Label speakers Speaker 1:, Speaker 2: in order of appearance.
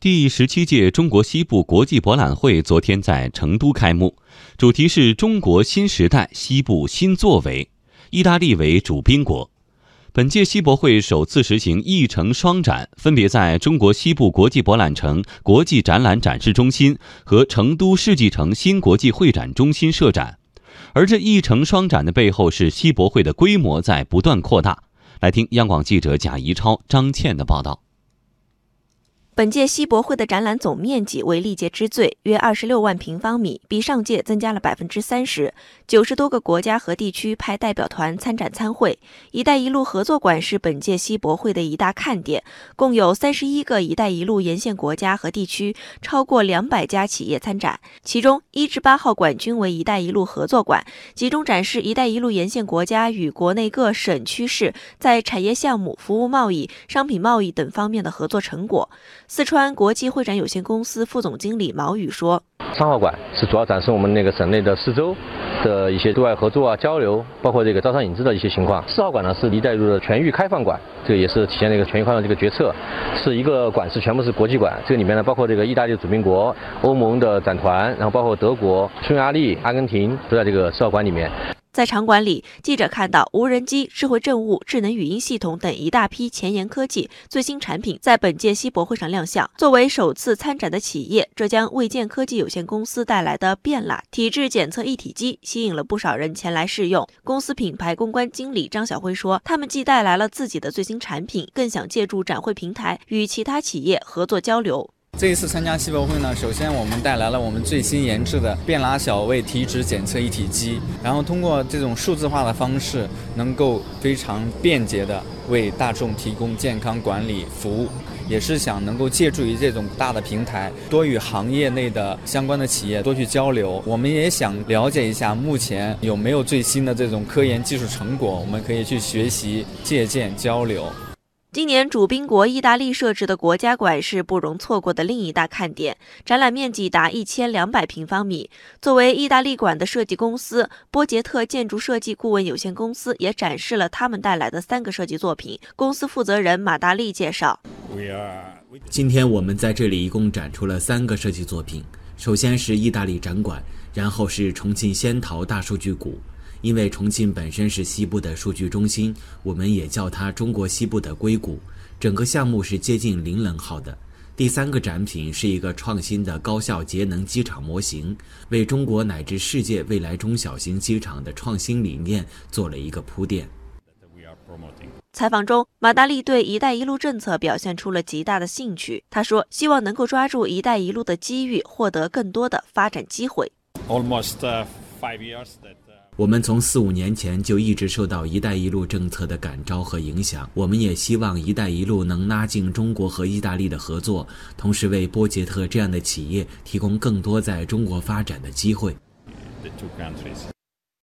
Speaker 1: 第十七届中国西部国际博览会昨天在成都开幕，主题是中国新时代西部新作为，意大利为主宾国。本届西博会首次实行一城双展，分别在中国西部国际博览城国际展览展示中心和成都世纪城新国际会展中心设展。而这一城双展的背后，是西博会的规模在不断扩大。来听央广记者贾怡超、张倩的报道。
Speaker 2: 本届西博会的展览总面积为历届之最，约二十六万平方米，比上届增加了百分之三十。九十多个国家和地区派代表团参展参会。“一带一路”合作馆是本届西博会的一大看点，共有三十一个“一带一路”沿线国家和地区，超过两百家企业参展。其中一至八号馆均为“一带一路”合作馆，集中展示“一带一路”沿线国家与国内各省区市在产业项目、服务贸易、商品贸易等方面的合作成果。四川国际会展有限公司副总经理毛宇说：“
Speaker 3: 三号馆是主要展示我们那个省内的四周的一些对外合作啊、交流，包括这个招商引资的一些情况。四号馆呢是一带一路的全域开放馆，这个也是体现了一个全域开放这个决策，是一个馆是全部是国际馆。这个里面呢包括这个意大利的主宾国、欧盟的展团，然后包括德国、匈牙利、阿根廷都在这个四号馆里面。”
Speaker 2: 在场馆里，记者看到无人机、智慧政务、智能语音系统等一大批前沿科技最新产品在本届西博会上亮相。作为首次参展的企业，浙江卫健科技有限公司带来的变拉体质检测一体机吸引了不少人前来试用。公司品牌公关经理张晓辉说：“他们既带来了自己的最新产品，更想借助展会平台与其他企业合作交流。”
Speaker 4: 这一次参加西博会呢，首先我们带来了我们最新研制的变拉小胃体脂检测一体机，然后通过这种数字化的方式，能够非常便捷的为大众提供健康管理服务，也是想能够借助于这种大的平台，多与行业内的相关的企业多去交流。我们也想了解一下目前有没有最新的这种科研技术成果，我们可以去学习、借鉴、交流。
Speaker 2: 今年主宾国意大利设置的国家馆是不容错过的另一大看点，展览面积达一千两百平方米。作为意大利馆的设计公司，波杰特建筑设计顾问有限公司也展示了他们带来的三个设计作品。公司负责人马大力介绍：“
Speaker 5: 今天我们在这里一共展出了三个设计作品，首先是意大利展馆，然后是重庆仙桃大数据谷。”因为重庆本身是西部的数据中心，我们也叫它中国西部的硅谷。整个项目是接近零能耗的。第三个展品是一个创新的高效节能机场模型，为中国乃至世界未来中小型机场的创新理念做了一个铺垫。
Speaker 2: 采访中，马大力对“一带一路”政策表现出了极大的兴趣。他说：“希望能够抓住‘一带一路’的机遇，获得更多的发展机会。”
Speaker 6: Almost five years that.
Speaker 5: 我们从四五年前就一直受到“一带一路”政策的感召和影响，我们也希望“一带一路”能拉近中国和意大利的合作，同时为波杰特这样的企业提供更多在中国发展的机会。